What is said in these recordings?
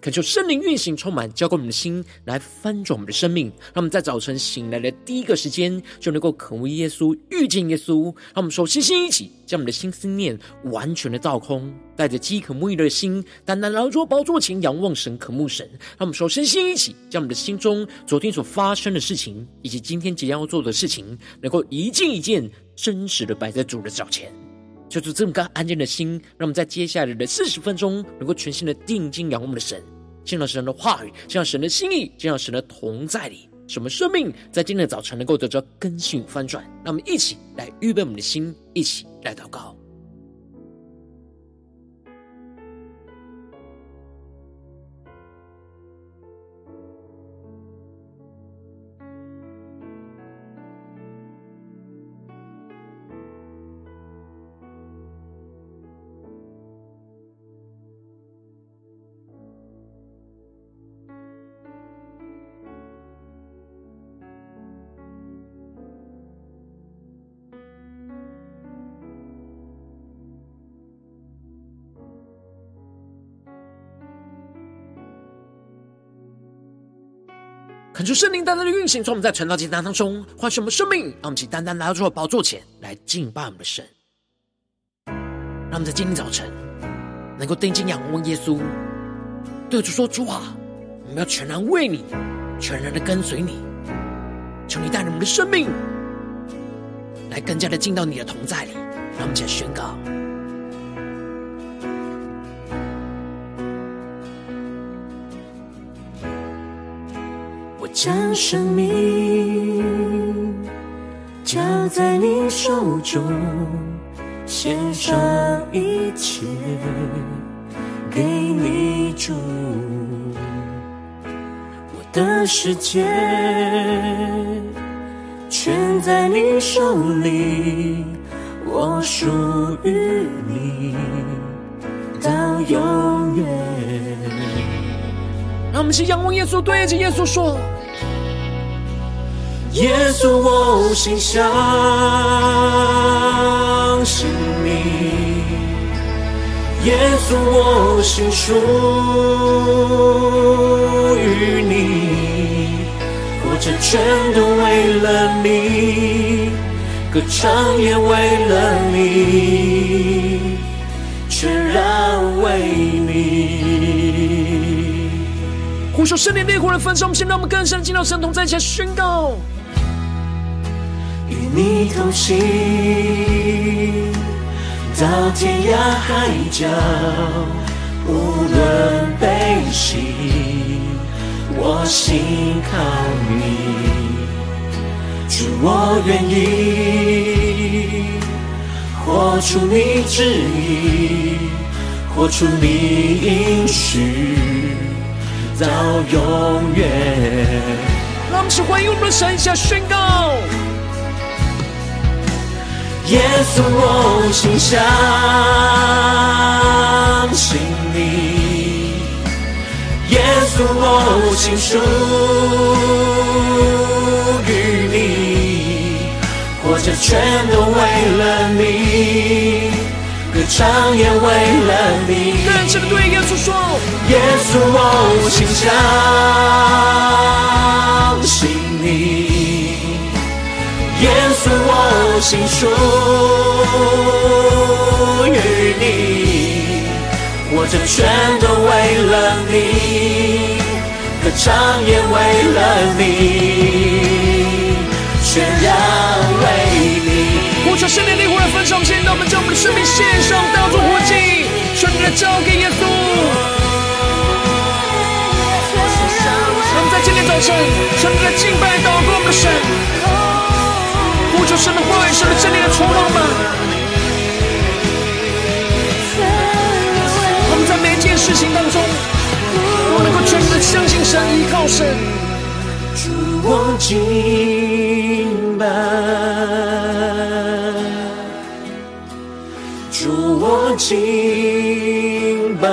恳求圣灵运行，充满浇灌我们的心，来翻转我们的生命。让我们在早晨醒来的第一个时间，就能够渴慕耶稣、遇见耶稣。让我们手心心一起，将我们的心思念完全的倒空，带着饥渴沐浴的心，单单劳作宝座前仰望神、渴慕神。让我们手心心一起，将我们的心中昨天所发生的事情，以及今天即将要做的事情，能够一件一件真实的摆在主的脚前。就是这么个安静的心，让我们在接下来的四十分钟，能够全心的定睛仰望我们的神，见到神的话语，见到神的心意，见到神的同在里，使我们生命在今天的早晨能够得着更新翻转。让我们一起来预备我们的心，一起来祷告。恳求圣灵单单的运行，从我们在传道祭坛当中唤醒我们生命，让我们请单单来到主的宝座前来敬拜我们的神。让我们在今天早晨能够定睛仰望耶稣，对主说：“主啊，我们要全然为你，全然的跟随你。求你带领我们的生命来更加的进到你的同在里。”让我们起来宣告。将生命交在你手中，献上一切给你主。我的世界全在你手里，我属于你到永远。让我们一起仰望耶稣，对着耶稣说。耶稣，我心相信你。耶稣，我心。属于你。活着全都为了你，歌唱也为了你，全然为你。呼求圣灵烈火的焚烧，我们先让我们更深进到神同在，一起宣告。你同行，到天涯海角，无论悲喜，我心靠你。主，我愿意活出你旨意，活出你应许，到永远。让我们起欢迎我们的神，下宣告。耶稣，我心相信你。耶稣，我心属于你。活着全都为了你，歌唱也为了你。更深的对耶稣说：耶稣，我心相信你。耶稣，我心属于你，活着全都为了你，歌唱也为了你，全然为你。呼求圣灵烈火的焚烧，现在我们将我们的生命献上，当作活祭，全然的交给耶稣。让我们在今天早晨，全然的敬拜祷告我们的神。的。我们在每一件事情当中，都能够全然的相信神，依靠神。主，我敬拜，主，我敬拜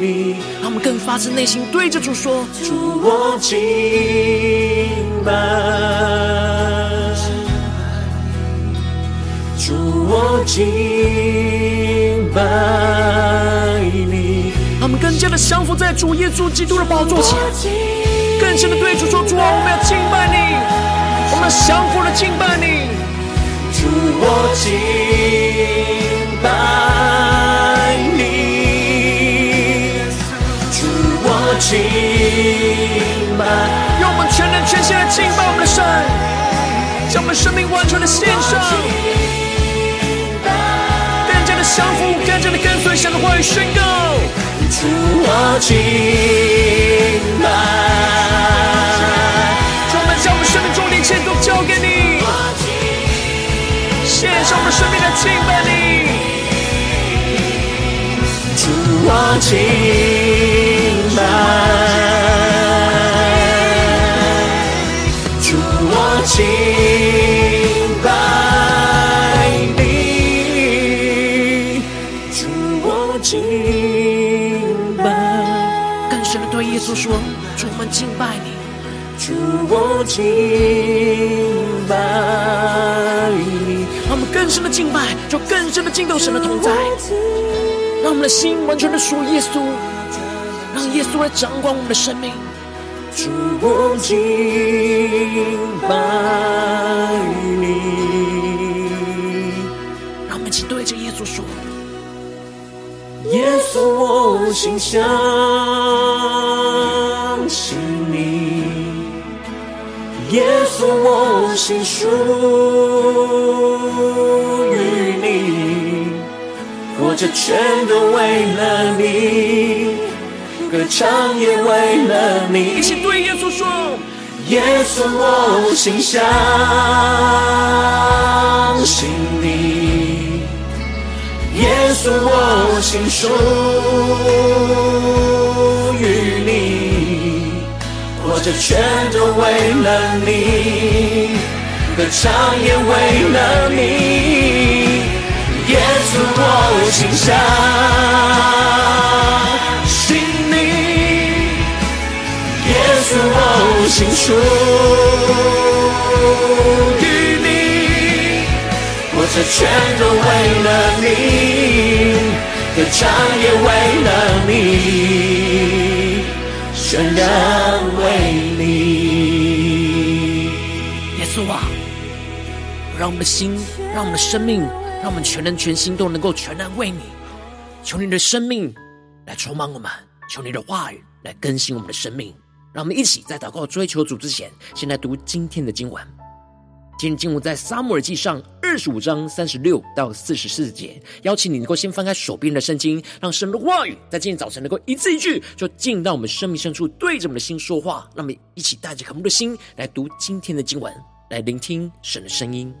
你。让我们更更发自内心对着主说：主，我敬拜，我敬拜你。他们更加的降服在主耶稣基督的宝座前，更深的对主说：主啊，我们要敬拜你，我们要降服的敬拜你。主，我敬拜你，主，我敬拜。用我们全人全心的敬拜我们的神，将我们生命完全的献上，降服，更加的跟随神的话语宣告。主，我敬拜。主，我们将我们生命中的一切都交给你。献上我们生命的敬拜你，主，我敬拜，说：主，我们敬拜你。主，我敬拜你。让我们更深的敬拜，就更深的敬到神的同在。让我们的心完全的属耶稣，让耶稣来掌管我们的生命。主，我敬拜你。让我们一起对着耶稣说：耶稣，我心是你。耶稣，我心属于你，活着全都为了你，歌唱也为了你。一起对耶稣说：耶稣，我心相信你。耶稣，我心属活着全都为了你，歌唱也为了你。耶稣，我心相信你。耶稣，我心属于你，我这全都为了你，歌唱也为了你，全然为你。耶稣啊，让我们的心，让我们的生命，让我们全人全心都能够全然为你。求你的生命来充满我们，求你的话语来更新我们的生命。让我们一起在祷告追求主之前，先来读今天的经文。今天经文在撒母耳记上二十五章三十六到四十四节。邀请你能够先翻开手边的圣经，让神的话语在今天早晨能够一字一句，就进到我们生命深处，对着我们的心说话。让我们一起带着渴慕的心来读今天的经文，来聆听神的声音。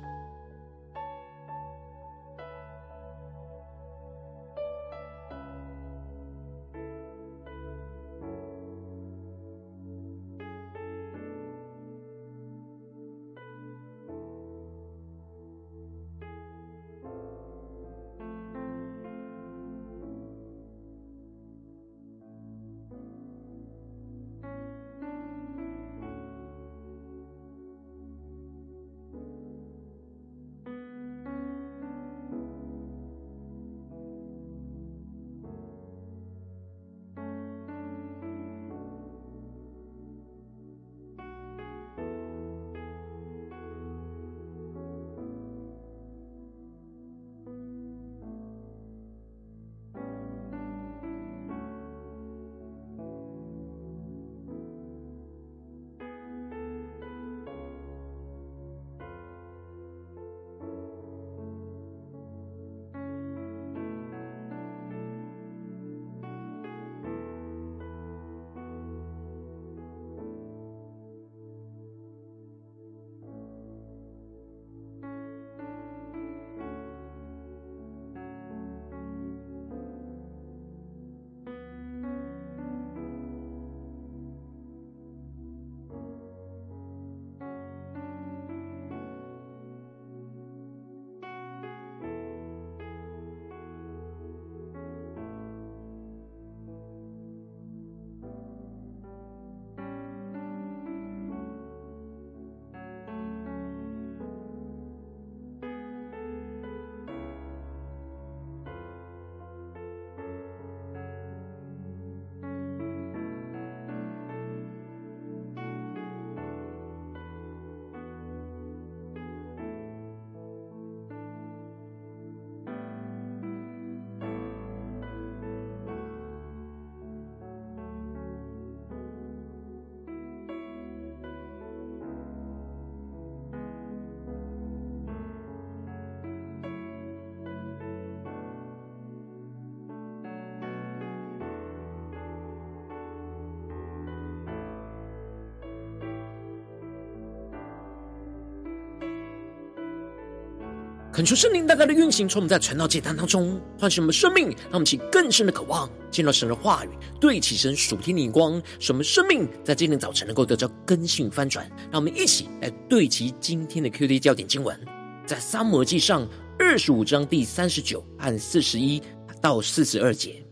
恳求圣灵大大的运行，从我们在传道简单当中唤醒我们生命，让我们起更深的渴望见到神的话语，对齐神属天的眼光，使我们生命在今天早晨能够得到更新翻转。让我们一起来对齐今天的 QD 焦点经文，在三摩记上二十五章第三十九和四十一到四十二节。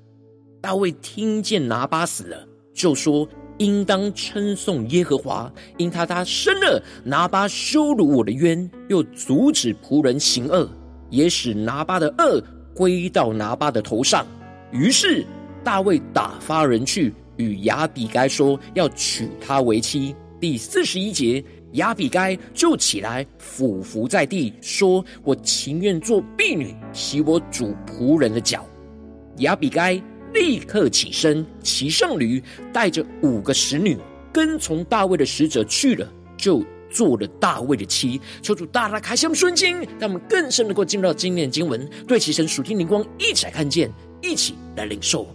大卫听见拿巴死了，就说。应当称颂耶和华，因他他生了拿巴羞辱我的冤，又阻止仆人行恶，也使拿巴的恶归到拿巴的头上。于是大卫打发人去与亚比该说，要娶她为妻。第四十一节，亚比该就起来俯伏在地，说：“我情愿做婢女，洗我主仆人的脚。”亚比该。立刻起身，骑上驴，带着五个使女，跟从大卫的使者去了，就做了大卫的妻。求主大大开箱瞬间，让我们更深能够进入到今天的经文，对齐神属天灵光，一起来看见，一起来领受。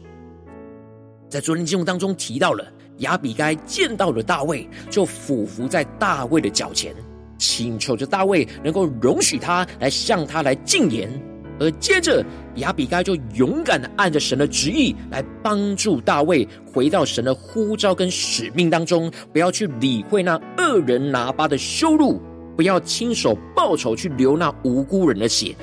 在昨天经文当中提到了亚比该见到了大卫，就俯伏在大卫的脚前，请求着大卫能够容许他来向他来进言。而接着，亚比该就勇敢的按着神的旨意来帮助大卫回到神的呼召跟使命当中，不要去理会那恶人拿巴的羞辱，不要亲手报仇去流那无辜人的血。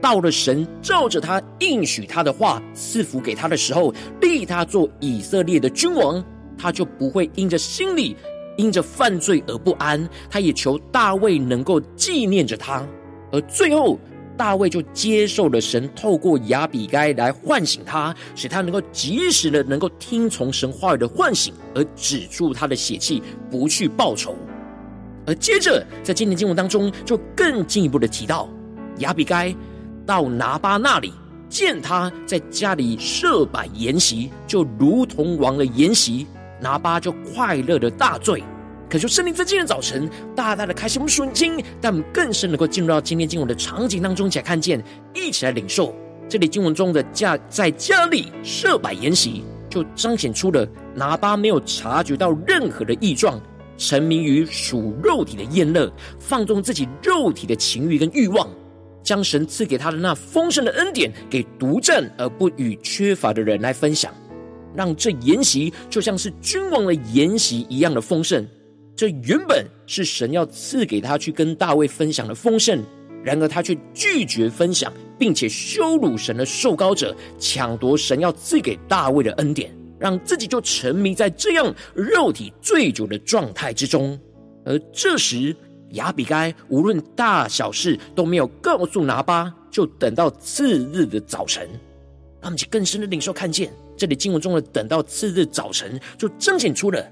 到了神照着他应许他的话赐福给他的时候，立他做以色列的君王，他就不会因着心里因着犯罪而不安。他也求大卫能够纪念着他，而最后。大卫就接受了神透过亚比该来唤醒他，使他能够及时的能够听从神话语的唤醒，而止住他的血气，不去报仇。而接着在今天经文当中，就更进一步的提到，亚比该到拿巴那里，见他在家里设摆筵席，就如同王的筵席，拿巴就快乐的大醉。恳求圣灵在今天早晨大大的开启我们属灵，但我们更深能够进入到今天经文的场景当中，一起来看见，一起来领受。这里经文中的家在家里设摆筵席，就彰显出了拿巴没有察觉到任何的异状，沉迷于属肉体的宴乐，放纵自己肉体的情欲跟欲望，将神赐给他的那丰盛的恩典给独占而不与缺乏的人来分享，让这筵席就像是君王的筵席一样的丰盛。这原本是神要赐给他去跟大卫分享的丰盛，然而他却拒绝分享，并且羞辱神的受膏者，抢夺神要赐给大卫的恩典，让自己就沉迷在这样肉体醉酒的状态之中。而这时，亚比该无论大小事都没有告诉拿巴，就等到次日的早晨。他们就更深的领受看见，这里经文中的“等到次日早晨”，就彰显出了。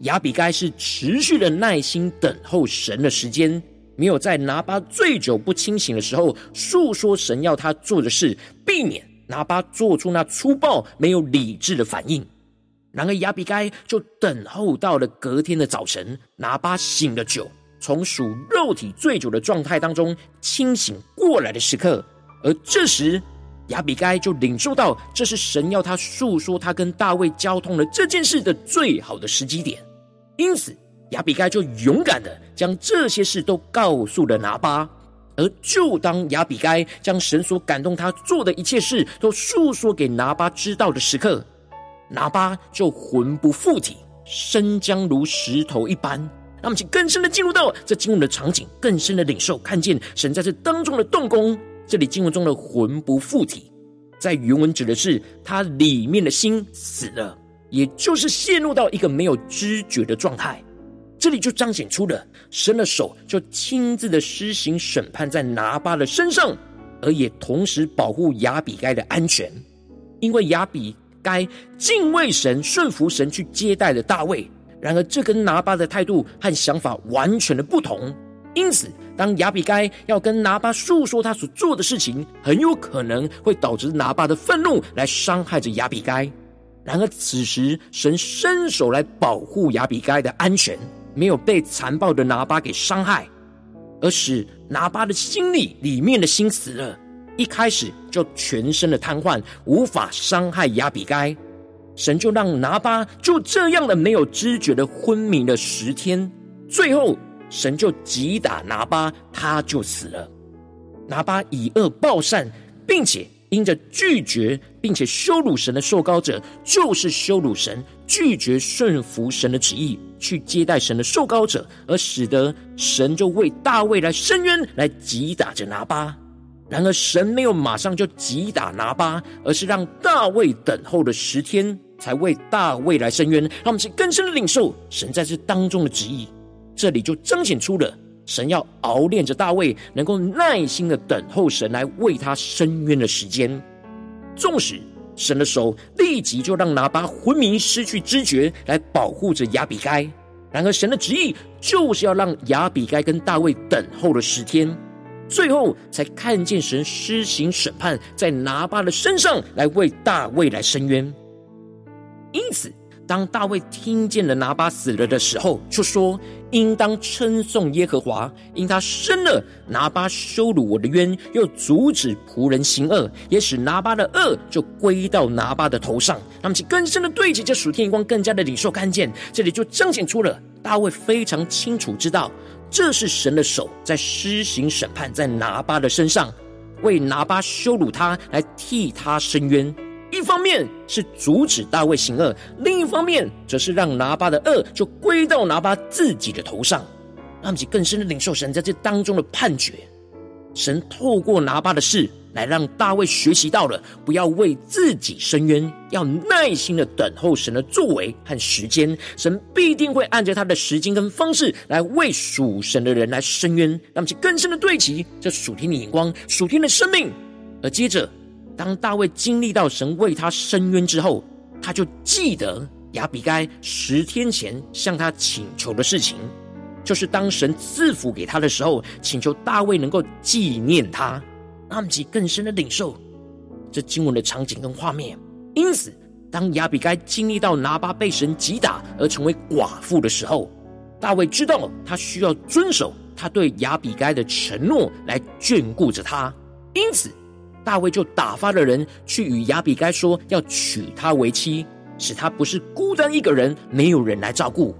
亚比该是持续的耐心等候神的时间，没有在拿巴醉酒不清醒的时候诉说神要他做的事，避免拿巴做出那粗暴没有理智的反应。然而亚比该就等候到了隔天的早晨，拿巴醒了酒，从属肉体醉酒的状态当中清醒过来的时刻，而这时亚比该就领受到这是神要他诉说他跟大卫交通的这件事的最好的时机点。因此，亚比该就勇敢的将这些事都告诉了拿巴。而就当亚比该将神所感动他做的一切事都诉说给拿巴知道的时刻，拿巴就魂不附体，生姜如石头一般。那么请更深的进入到这经文的场景，更深的领受，看见神在这当中的动工。这里经文中的魂不附体，在原文指的是他里面的心死了。也就是陷入到一个没有知觉的状态，这里就彰显出了神的手就亲自的施行审判在拿巴的身上，而也同时保护亚比该的安全，因为亚比该敬畏神、顺服神去接待了大卫。然而，这跟拿巴的态度和想法完全的不同，因此，当亚比该要跟拿巴诉说他所做的事情，很有可能会导致拿巴的愤怒来伤害着亚比该。然而，此时神伸手来保护亚比该的安全，没有被残暴的拿巴给伤害，而使拿巴的心里里面的心死了。一开始就全身的瘫痪，无法伤害亚比该。神就让拿巴就这样的没有知觉的昏迷了十天，最后神就击打拿巴，他就死了。拿巴以恶报善，并且因着拒绝并且羞辱神的受膏者，就是羞辱神，拒绝顺服神的旨意，去接待神的受膏者，而使得神就为大卫来伸冤，来击打着拿巴。然而，神没有马上就击打拿巴，而是让大卫等候了十天，才为大卫来伸冤。让我们去更深的领受神在这当中的旨意。这里就彰显出了神要熬炼着大卫，能够耐心的等候神来为他伸冤的时间。纵使神的手立即就让拿巴昏迷失去知觉，来保护着亚比该。然而，神的旨意就是要让亚比该跟大卫等候了十天。最后才看见神施行审判，在拿巴的身上来为大卫来伸冤。因此，当大卫听见了拿巴死了的时候，就说：“应当称颂耶和华，因他伸了拿巴羞辱我的冤，又阻止仆人行恶，也使拿巴的恶就归到拿巴的头上。”那么，其更深的对齐，这属天眼光更加的领受看见，这里就彰显出了大卫非常清楚知道。这是神的手在施行审判，在拿巴的身上，为拿巴羞辱他，来替他伸冤。一方面是阻止大卫行恶，另一方面则是让拿巴的恶就归到拿巴自己的头上。让其更深的领受神在这当中的判决。神透过拿巴的事。来让大卫学习到了，不要为自己伸冤，要耐心的等候神的作为和时间。神必定会按着他的时间跟方式来为属神的人来伸冤，让其更深的对齐这属天的眼光、属天的生命。而接着，当大卫经历到神为他伸冤之后，他就记得亚比该十天前向他请求的事情，就是当神赐福给他的时候，请求大卫能够纪念他。让我们更深的领受这经文的场景跟画面。因此，当亚比该经历到拿巴被神击打而成为寡妇的时候，大卫知道他需要遵守他对亚比该的承诺来眷顾着他。因此，大卫就打发了人去与亚比该说要娶她为妻，使她不是孤单一个人，没有人来照顾。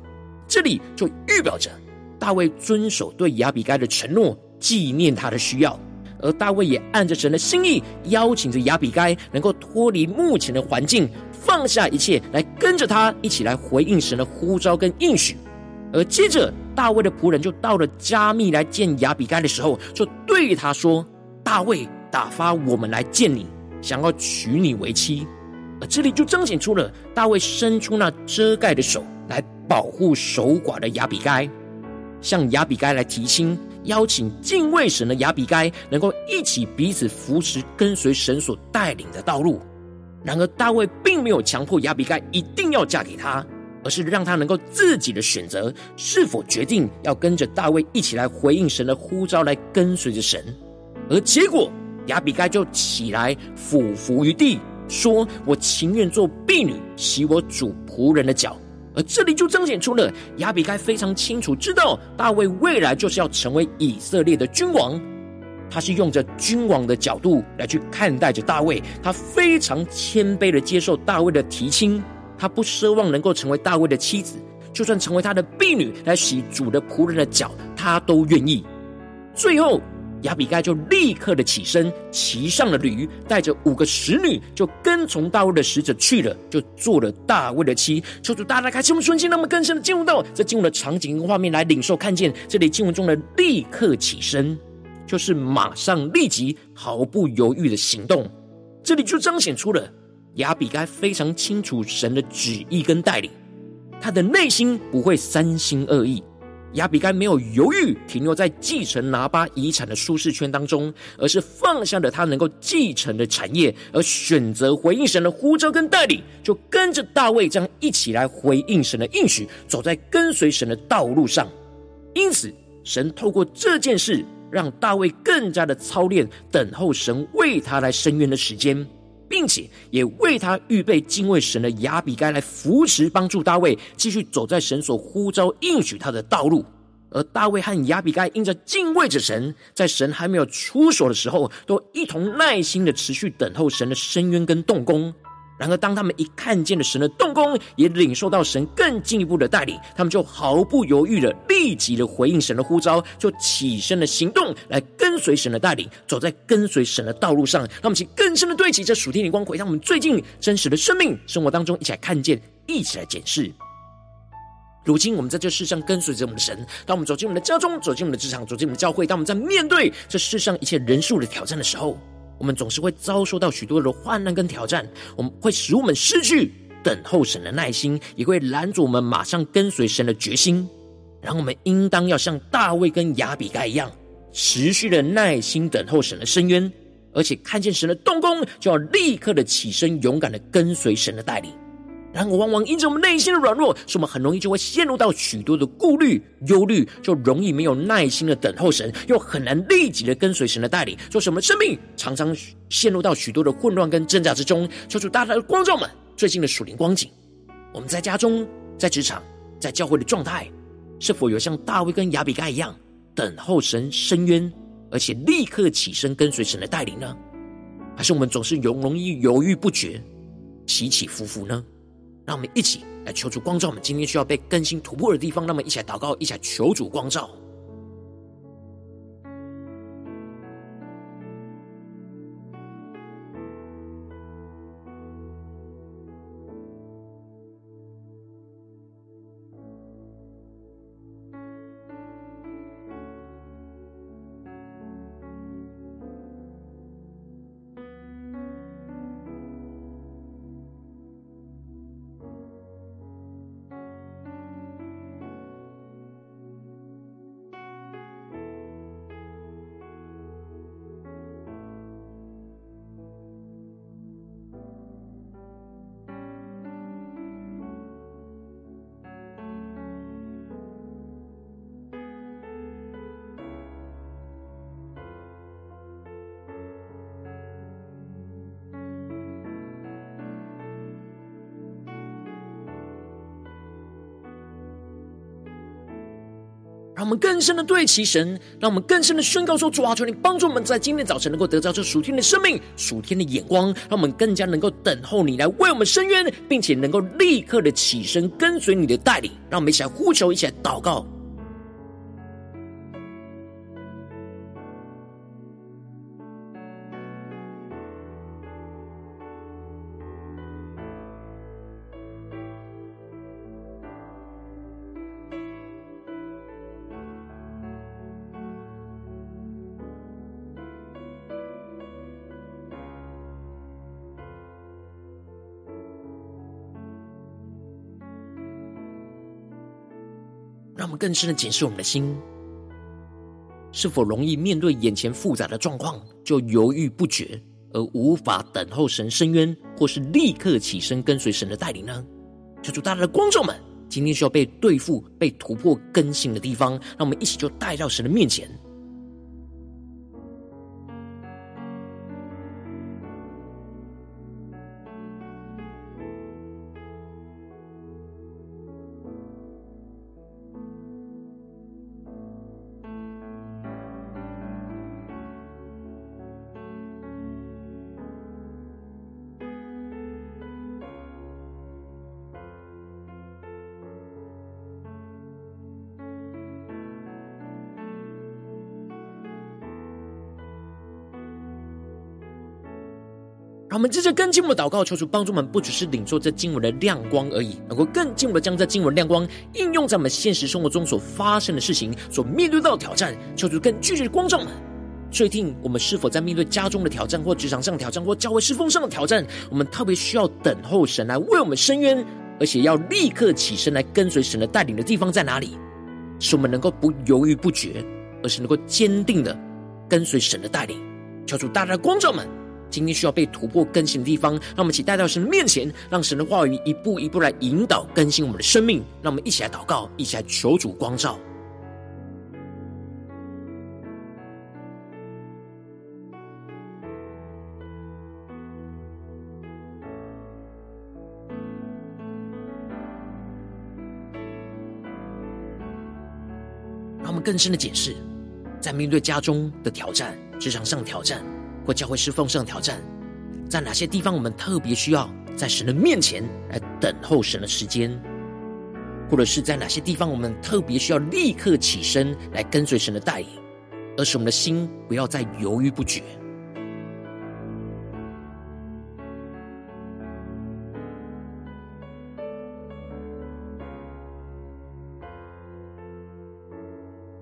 这里就预表着大卫遵守对亚比该的承诺，纪念他的需要。而大卫也按着神的心意，邀请着亚比该能够脱离目前的环境，放下一切，来跟着他一起来回应神的呼召跟应许。而接着，大卫的仆人就到了加密来见亚比该的时候，就对他说：“大卫打发我们来见你，想要娶你为妻。”而这里就彰显出了大卫伸出那遮盖的手来保护守寡的亚比该，向亚比该来提亲。邀请敬畏神的亚比该能够一起彼此扶持，跟随神所带领的道路。然而，大卫并没有强迫亚比该一定要嫁给他，而是让他能够自己的选择是否决定要跟着大卫一起来回应神的呼召，来跟随着神。而结果，亚比该就起来俯伏于地，说：“我情愿做婢女，洗我主仆人的脚。”而这里就彰显出了亚比该非常清楚知道大卫未来就是要成为以色列的君王，他是用着君王的角度来去看待着大卫，他非常谦卑的接受大卫的提亲，他不奢望能够成为大卫的妻子，就算成为他的婢女来洗主的仆人的脚，他都愿意。最后。亚比该就立刻的起身，骑上了驴，带着五个使女，就跟从大卫的使者去了，就做了大卫的妻。求主大大开启我们顺心，那么更深的进入到这进入的场景跟画面来领受看见。这里经文中的立刻起身，就是马上立即毫不犹豫的行动。这里就彰显出了亚比该非常清楚神的旨意跟带领，他的内心不会三心二意。亚比该没有犹豫，停留在继承拿巴遗产的舒适圈当中，而是放下了他能够继承的产业，而选择回应神的呼召跟带领，就跟着大卫这样一起来回应神的应许，走在跟随神的道路上。因此，神透过这件事，让大卫更加的操练等候神为他来伸冤的时间。并且也为他预备敬畏神的雅比该来扶持帮助大卫继续走在神所呼召应许他的道路，而大卫和雅比该因着敬畏着神，在神还没有出手的时候，都一同耐心的持续等候神的深渊跟动工。然而，当他们一看见了神的动工，也领受到神更进一步的带领，他们就毫不犹豫的立即的回应神的呼召，就起身的行动来跟随神的带领，走在跟随神的道路上。让我们请更深的对齐这属天的光，回到我们最近真实的生命生活当中，一起来看见，一起来检视。如今，我们在这世上跟随着我们的神，当我们走进我们的家中，走进我们的职场，走进我们的教会，当我们在面对这世上一切人数的挑战的时候。我们总是会遭受到许多的患难跟挑战，我们会使我们失去等候神的耐心，也会拦阻我们马上跟随神的决心。然后我们应当要像大卫跟亚比该一样，持续的耐心等候神的深渊，而且看见神的动工，就要立刻的起身，勇敢的跟随神的带领。然而，往往因着我们内心的软弱，使我们很容易就会陷入到许多的顾虑、忧虑，就容易没有耐心的等候神，又很难立即的跟随神的带领，做什么生命常常陷入到许多的混乱跟挣扎之中。求主大大的光照们最近的属灵光景，我们在家中、在职场、在教会的状态，是否有像大卫跟亚比该一样等候神伸冤，而且立刻起身跟随神的带领呢？还是我们总是容容易犹豫不决、起起伏伏呢？让我们一起来求主光照我们今天需要被更新突破的地方。让我们一起来祷告，一起来求主光照。我们更深的对齐神，让我们更深的宣告说：主啊，求你帮助我们在今天早晨能够得到这属天的生命、属天的眼光，让我们更加能够等候你来为我们伸冤，并且能够立刻的起身跟随你的带领。让我们一起来呼求，一起来祷告。让我们更深的检视我们的心，是否容易面对眼前复杂的状况就犹豫不决，而无法等候神伸冤，或是立刻起身跟随神的带领呢？求主大大的观众们，今天需要被对付、被突破、更新的地方，让我们一起就带到神的面前。们接着更进一步祷告，求主帮助我们，不只是领受这经文的亮光而已，能够更进一步的将这经文亮光应用在我们现实生活中所发生的事情、所面对到的挑战。求主更具体的光照们。最近我们是否在面对家中的挑战，或职场上挑战，或教会侍奉上的挑战？我们特别需要等候神来为我们伸冤，而且要立刻起身来跟随神的带领的地方在哪里？使我们能够不犹豫不决，而是能够坚定的跟随神的带领。求主大大光照们。今天需要被突破更新的地方，让我们一起带到神的面前，让神的话语一步一步来引导更新我们的生命。让我们一起来祷告，一起来求主光照。让我们更深的解释，在面对家中的挑战、职场上的挑战。或教会是奉上的挑战，在哪些地方我们特别需要在神的面前来等候神的时间，或者是在哪些地方我们特别需要立刻起身来跟随神的带领，而使我们的心不要再犹豫不决。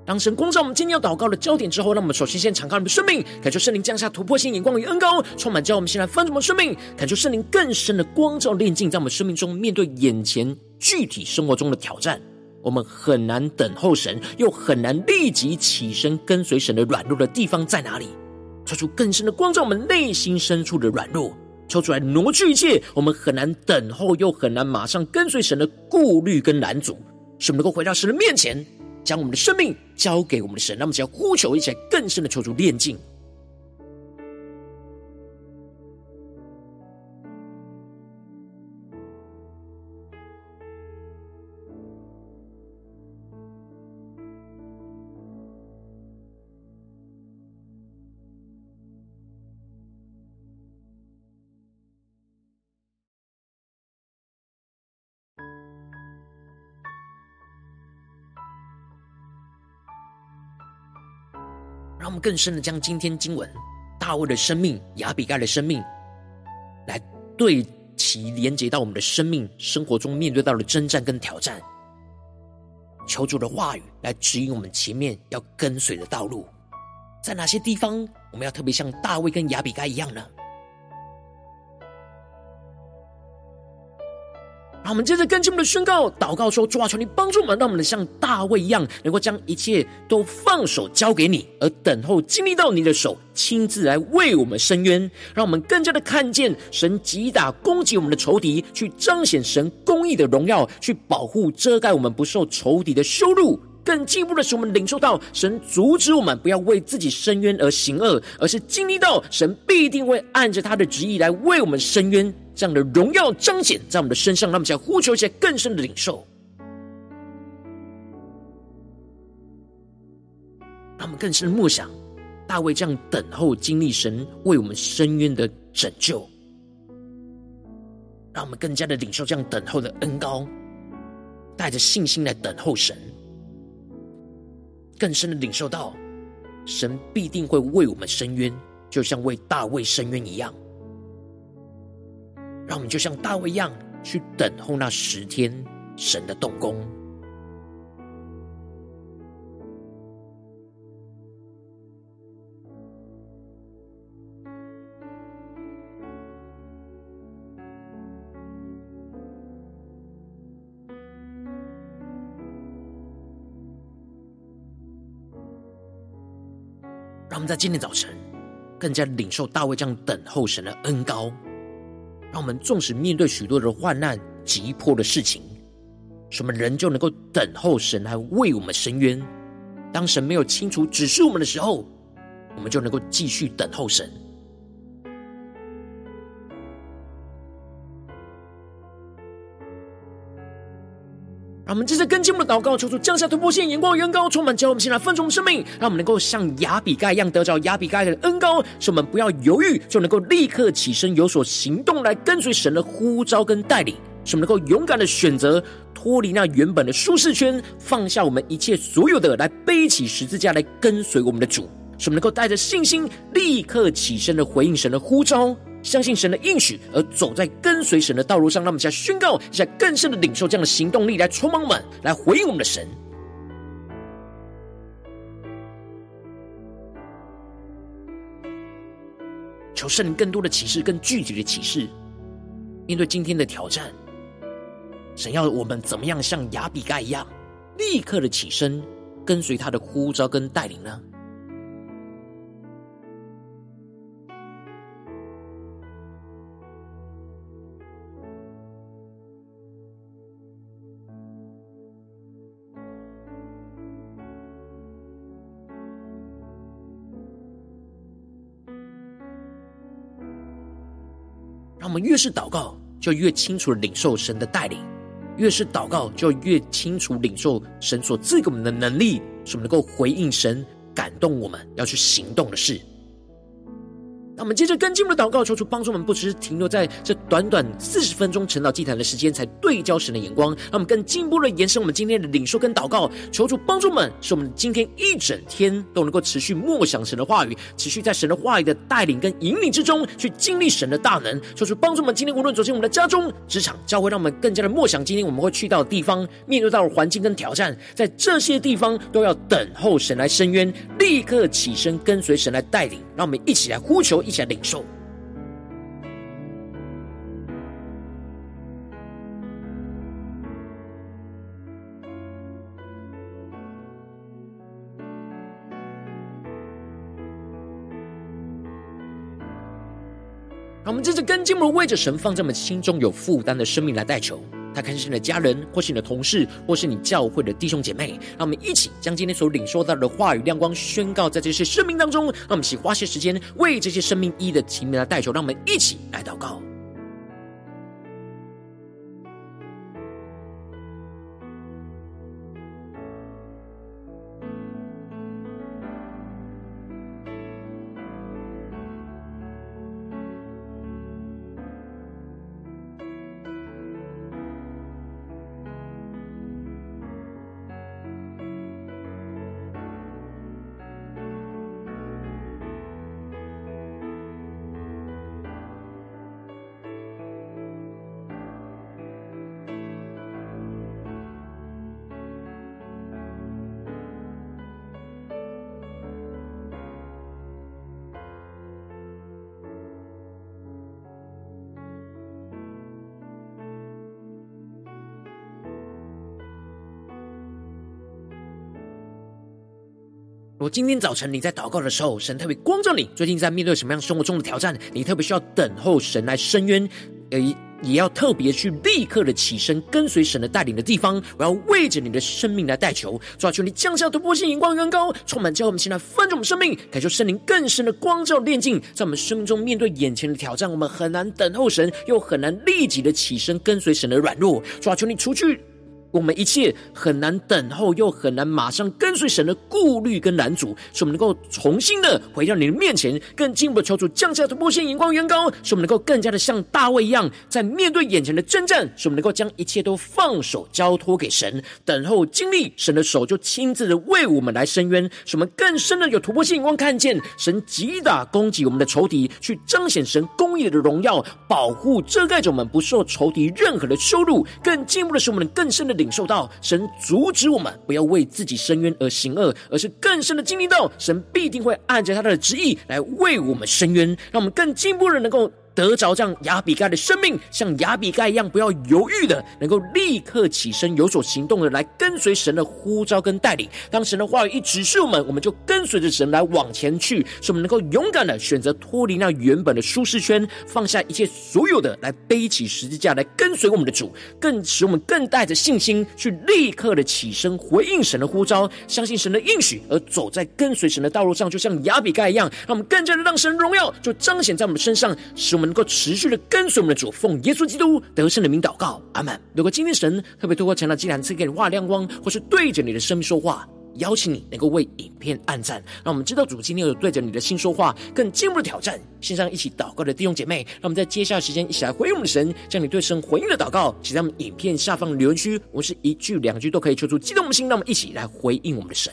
当神光照我们今天要祷告的焦点之后，让我们首先先敞开我们的生命，感受圣灵降下突破性眼光与恩膏，充满教我们先来翻转我们生命，感受圣灵更深的光照炼净，在我们生命中面对眼前具体生活中的挑战，我们很难等候神，又很难立即起身跟随神的软弱的地方在哪里？抽出更深的光照我们内心深处的软弱，抽出来挪去一切我们很难等候又很难马上跟随神的顾虑跟拦阻，使我们能够回到神的面前。将我们的生命交给我们的神，那么只要呼求一起来更深的求主炼净。更深的将今天经文大卫的生命、亚比盖的生命，来对其连接到我们的生命生活中面对到的征战跟挑战，求主的话语来指引我们前面要跟随的道路，在哪些地方我们要特别像大卫跟亚比盖一样呢？让我们接着跟进我们的宣告、祷告说：主啊，求你帮助我们，让我们像大卫一样，能够将一切都放手交给你，而等候经历到你的手亲自来为我们伸冤。让我们更加的看见神击打攻击我们的仇敌，去彰显神公义的荣耀，去保护遮盖我们不受仇敌的羞辱。更进一步的是，我们领受到神阻止我们不要为自己伸冤而行恶，而是经历到神必定会按着他的旨意来为我们伸冤。这样的荣耀彰显在我们的身上，让我们想呼求一些更深的领受，让我们更深的默想大卫这样等候经历神为我们伸冤的拯救，让我们更加的领受这样等候的恩膏，带着信心来等候神，更深的领受到神必定会为我们伸冤，就像为大卫伸冤一样。让我们就像大卫一样，去等候那十天神的动工。让我们在今天早晨更加领受大卫这样等候神的恩膏。让我们纵使面对许多的患难、急迫的事情，什么人就能够等候神来为我们伸冤。当神没有清楚指示我们的时候，我们就能够继续等候神。让我们接着跟进我们的祷告，求主降下突破性眼光、恩膏，充满教我们先来分盛生命，让我们能够像亚比盖一样得着亚比盖的恩膏，使我们不要犹豫，就能够立刻起身有所行动，来跟随神的呼召跟带领，使我们能够勇敢的选择脱离那原本的舒适圈，放下我们一切所有的，来背起十字架来跟随我们的主，使我们能够带着信心立刻起身的回应神的呼召。相信神的应许，而走在跟随神的道路上。让我们在宣告，现在更深的领受这样的行动力，来充满我们，来回应我们的神。求圣灵更多的启示，更具体的启示。面对今天的挑战，神要我们怎么样像亚比该一样，立刻的起身，跟随他的呼召跟带领呢？我们越是祷告，就越清楚领受神的带领；越是祷告，就越清楚领受神所赐给我们的能力，使我们能够回应神感动我们要去行动的事。那我们接着跟进我们的祷告，求主帮助我们，不只是停留在这短短四十分钟晨祷祭坛的时间，才对焦神的眼光。让我们更进一步的延伸我们今天的领受跟祷告，求主帮助我们，使我们今天一整天都能够持续默想神的话语，持续在神的话语的带领跟引领之中，去经历神的大能。求主帮助我们，今天无论走进我们的家中、职场、教会，让我们更加的默想今天我们会去到的地方，面对到的环境跟挑战，在这些地方都要等候神来伸冤，立刻起身跟随神来带领。让我们一起来呼求，一起来领受。我们这次跟进，我们为着神放在我们心中有负担的生命来代求。他看是你的家人，或是你的同事，或是你教会的弟兄姐妹。让我们一起将今天所领受到的话语亮光宣告在这些生命当中。让我们一起花些时间为这些生命一一的提名来代求。让我们一起来祷告。果今天早晨你在祷告的时候，神特别光照你，最近在面对什么样生活中的挑战，你特别需要等候神来伸冤，呃，也要特别去立刻的起身跟随神的带领的地方，我要为着你的生命来代求，主啊，求你降下突破性眼光，远高，充满教，我们现在翻转我们生命，感受圣灵更深的光照炼净，在我们生命中面对眼前的挑战，我们很难等候神，又很难立即的起身跟随神的软弱，主啊，求你除去。我们一切很难等候，又很难马上跟随神的顾虑跟拦阻，使我们能够重新的回到你的面前，更进一步的求主降下突破性眼光，远高，使我们能够更加的像大卫一样，在面对眼前的征战，使我们能够将一切都放手交托给神，等候经历神的手就亲自的为我们来伸冤，使我们更深的有突破性眼光，看见神击打攻击我们的仇敌，去彰显神公义的荣耀，保护遮盖着我们不受仇敌任何的羞辱，更进一步的是我们更深的领受到神阻止我们不要为自己伸冤而行恶，而是更深的经历到神必定会按着他的旨意来为我们伸冤，让我们更进一步的能够。得着这样亚比该的生命，像亚比该一样，不要犹豫的，能够立刻起身，有所行动的来跟随神的呼召跟带领。当神的话语一指示我们，我们就跟随着神来往前去，使我们能够勇敢的选择脱离那原本的舒适圈，放下一切所有的，来背起十字架来跟随我们的主，更使我们更带着信心去立刻的起身回应神的呼召，相信神的应许，而走在跟随神的道路上，就像亚比该一样，让我们更加的让神荣耀就彰显在我们身上，使我们。能够持续的跟随我们的主，奉耶稣基督得胜的名祷告，阿门。如果今天神特别透过晨祷祭坛赐给你画亮光，或是对着你的生命说话，邀请你能够为影片按赞，让我们知道主今天有对着你的心说话，更进一步的挑战。线上一起祷告的弟兄姐妹，让我们在接下来时间一起来回应我们的神，将你对神回应的祷告写在我们影片下方的留言区，我们是一句两句都可以求出激动的心，让我们一起来回应我们的神。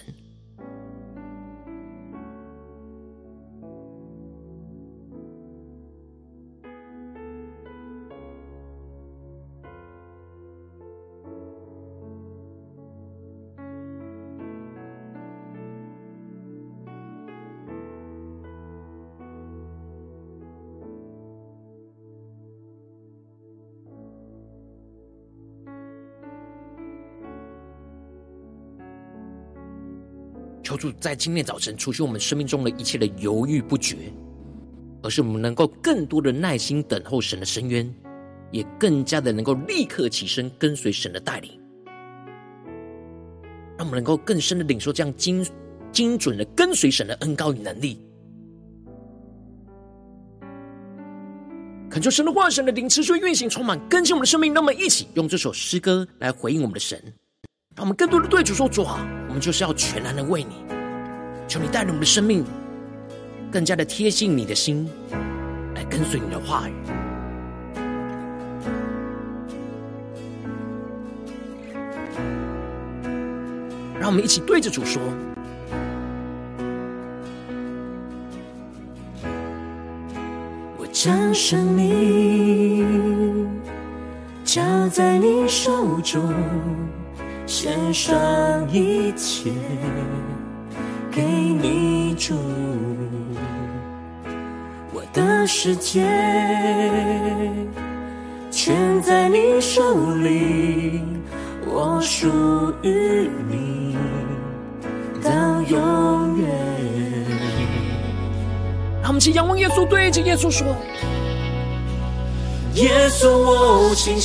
求主在今天早晨除去我们生命中的一切的犹豫不决，而是我们能够更多的耐心等候神的深渊，也更加的能够立刻起身跟随神的带领，让我们能够更深的领受这样精精准的跟随神的恩膏与能力。恳求神的话，神的灵持续运行，充满更新我们的生命。让我们一起用这首诗歌来回应我们的神。让我们更多的对主说：“主啊，我们就是要全然的为你，求你带领我们的生命更加的贴近你的心，来跟随你的话语。让我们一起对着主说：“我将生命交在你手中，献上一切给你主。我的世界全在你手里，我属于你。”到永远。让我们去仰望耶稣，对着耶稣说：“耶稣，我倾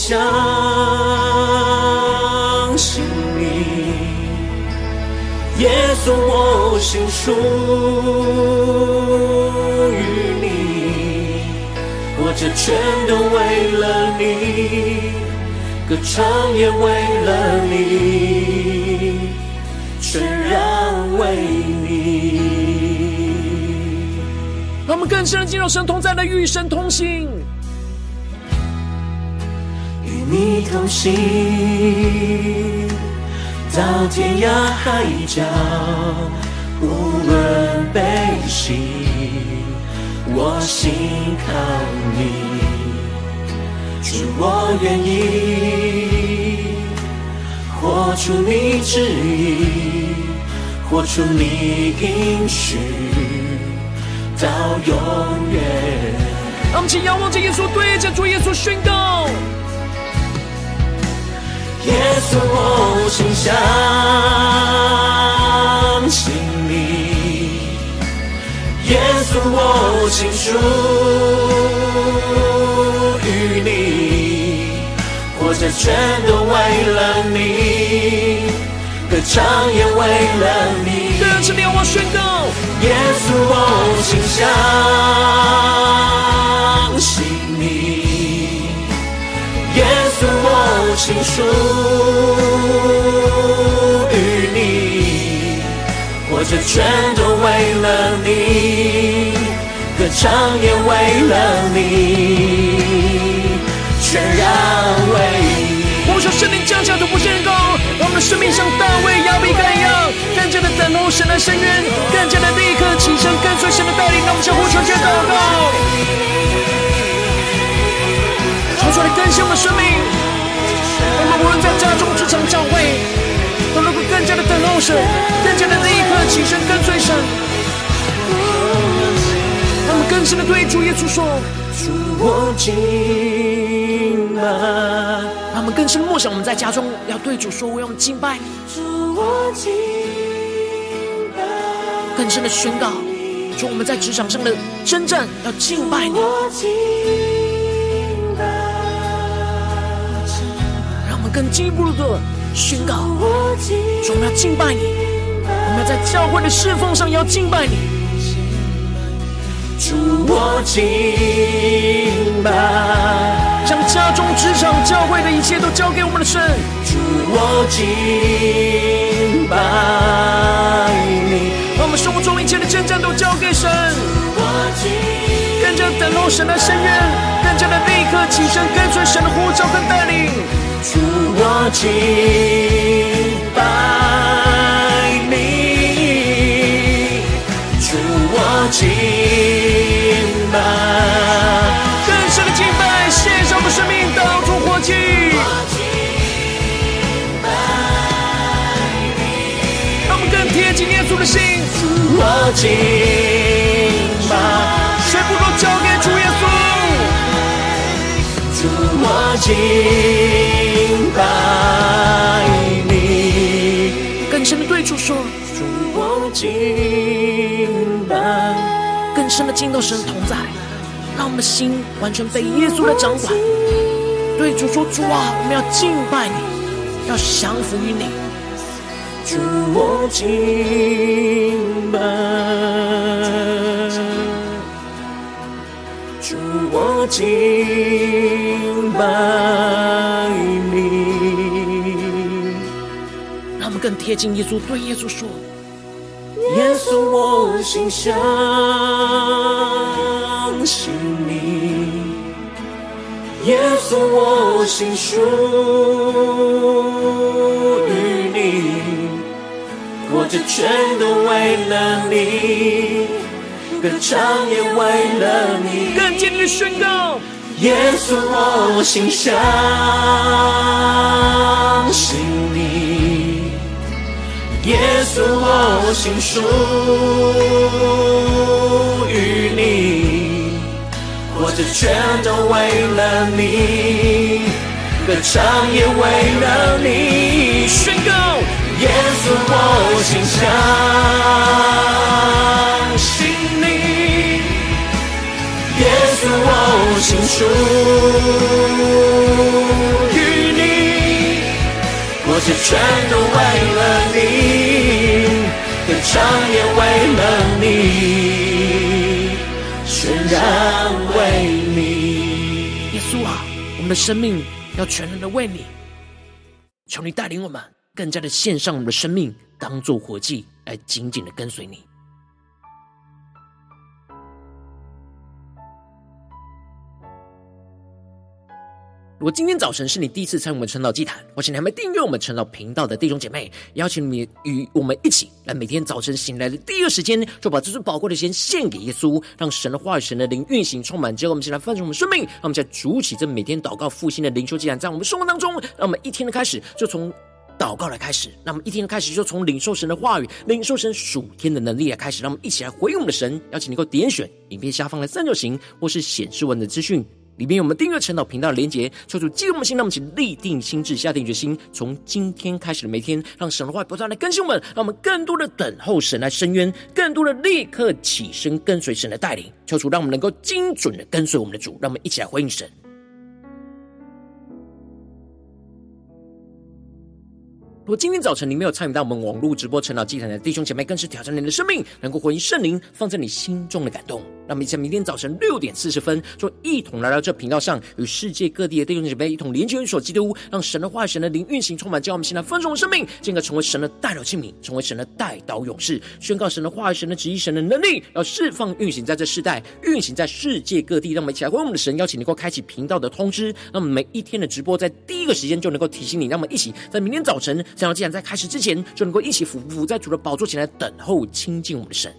信你。耶稣，我心属于你，活着全都为了你，歌唱也为了你，全然。”为你，让我们更深的进入神同在的与神同行，你同行到天涯海角，无论悲喜，我心靠你，主我愿意活出你旨意。活出你应许到永远。让我们请仰望着耶稣，对着主耶稣宣告：耶稣，我倾向信你；耶稣，我心属于你，活着全都为了你。歌唱也为了你，跟着你我宣告，耶稣我心相信心属于你，活着全都为了你，歌唱也为了你，全然为你。我说圣灵降下，就不宣告。让我们的生命像大卫、亚比该一样，更加的等候神的深渊，更加的立刻起身跟随神的带领。让我们相互传接祷告，求主来更新我们的生命。让我们无论在家中、职场、教会，都能够更加的等候神，更加的立刻起身跟随神。让我们更深的对主耶稣说：主我敬拜。让我们更深默想，我们在家中要对主说：“我要敬拜你。”更深的宣告，说我们在职场上的征战要敬拜你。更进一步的宣告，说我们要敬拜你。我们要在教会的侍奉上也要敬拜你。主我敬拜。将家中、职场、教会的一切都交给我们的神。主我敬拜你，把我们生活中一切的征战都交给神。更加等候神的深渊，更加的立刻起身跟随神的呼召跟带领。主我敬拜你，主我敬拜。更深的敬拜，献上我们生命当作火祭，敬拜你让我们更贴近耶稣的心。我敬敬拜你，更深的对主说：主我敬拜，更深的进到神同在。让我们的心完全被耶稣的掌管，对主说：“主啊，我们要敬拜你，要降服于你。”主我敬拜，主我敬拜你。让我们更贴近耶稣，对耶稣说：“耶稣，我心相信你；耶稣，我心属于你。活着全都为了你，歌唱也为了你。更坚定的宣告：耶稣，我心相信你。耶稣，我心属于你，活着全都为了你，歌唱也为了你。宣告：耶稣，我心相属于你，活着全都为了你。歌唱也为了你，全然为你。耶稣啊，我们的生命要全然的为你，求你带领我们更加的献上我们的生命，当作活祭来紧紧的跟随你。如果今天早晨是你第一次参与我们晨祷祭坛，或是你还没订阅我们晨祷频道的弟兄姐妹，邀请你与我们一起来，每天早晨醒来的第一个时间，就把这最宝贵的时间献给耶稣，让神的话语、神的灵运行充满。之后，我们先来翻盛我们生命，让我们在主起这每天祷告复兴的灵修祭坛，在我们生活当中，让我们一天的开始就从祷告来开始，那我们一天的开始就从领受神的话语、领受神属天的能力来开始，让我们一起来回应我们的神。邀请你能够点选影片下方的三角形，或是显示文的资讯。里面有我们订阅陈祷频道的连结，求主激动的心，那么请立定心智，下定决心，从今天开始的每天，让神的话不断的更新我们，让我们更多的等候神来伸冤，更多的立刻起身跟随神的带领。求主让我们能够精准的跟随我们的主，让我们一起来回应神。如果今天早晨你没有参与到我们网络直播晨祷祭坛的弟兄姐妹，更是挑战你的生命，能够回应圣灵放在你心中的感动。让我们在明天早晨六点四十分，就一同来到这频道上，与世界各地的弟兄姐妹一同连接、运所基督，让神的话语、神的灵运行充满，叫我们现在丰盛的生命，进而成为神的代祷器皿，成为神的代祷勇士，宣告神的话语、神的旨意、神的能力，要释放运行在这世代，运行在世界各地。让我们一起来为我们的神邀请，能够开启频道的通知，让我们每一天的直播在第一个时间就能够提醒你。让我们一起在明天早晨。想要既然在开始之前，就能够一起俯伏在主的宝座前来等候亲近我们的神。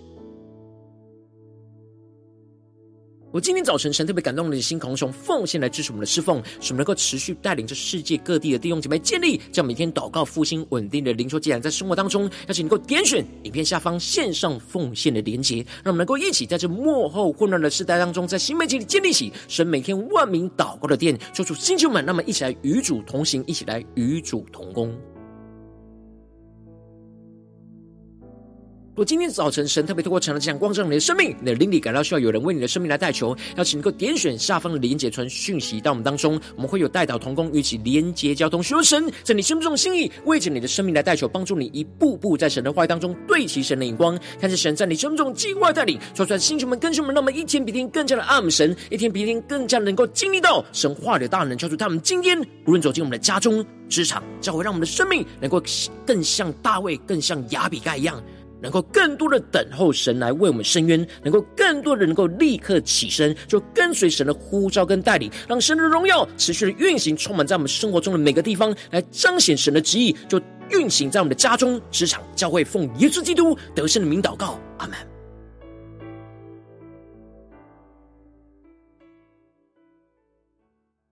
我今天早晨，神特别感动你的心，渴望从奉献来支持我们的侍奉，使我们能够持续带领着世界各地的弟兄姐妹建立这样每天祷告复兴稳定的灵修既然，在生活当中，邀请能够点选影片下方线上奉献的连结，让我们能够一起在这幕后混乱的时代当中，在新媒体里建立起神每天万名祷告的殿，说出星球们，那么一起来与主同行，一起来与主同工。如果今天早晨神特别透过晨祷这样光照你的生命，你的灵里感到需要有人为你的生命来代求，邀请能够点选下方的连结传讯息到我们当中，我们会有代祷同工与其连结交通，求神在你生命中的心意，为着你的生命来代求，帮助你一步步在神的话语当中对齐神的眼光，看见神在你生命中计划带领，说出来星球们、跟兄们，让我们一天比一天更加的爱神，一天比一天更加能够经历到神话的大能，敲出他们今天无论走进我们的家中、职场，教会让我们的生命能够更像大卫，更像亚比盖一样。能够更多的等候神来为我们伸冤，能够更多的能够立刻起身，就跟随神的呼召跟带领，让神的荣耀持续的运行，充满在我们生活中的每个地方，来彰显神的旨意，就运行在我们的家中、职场、教会，奉耶稣基督得胜的名祷告，阿门。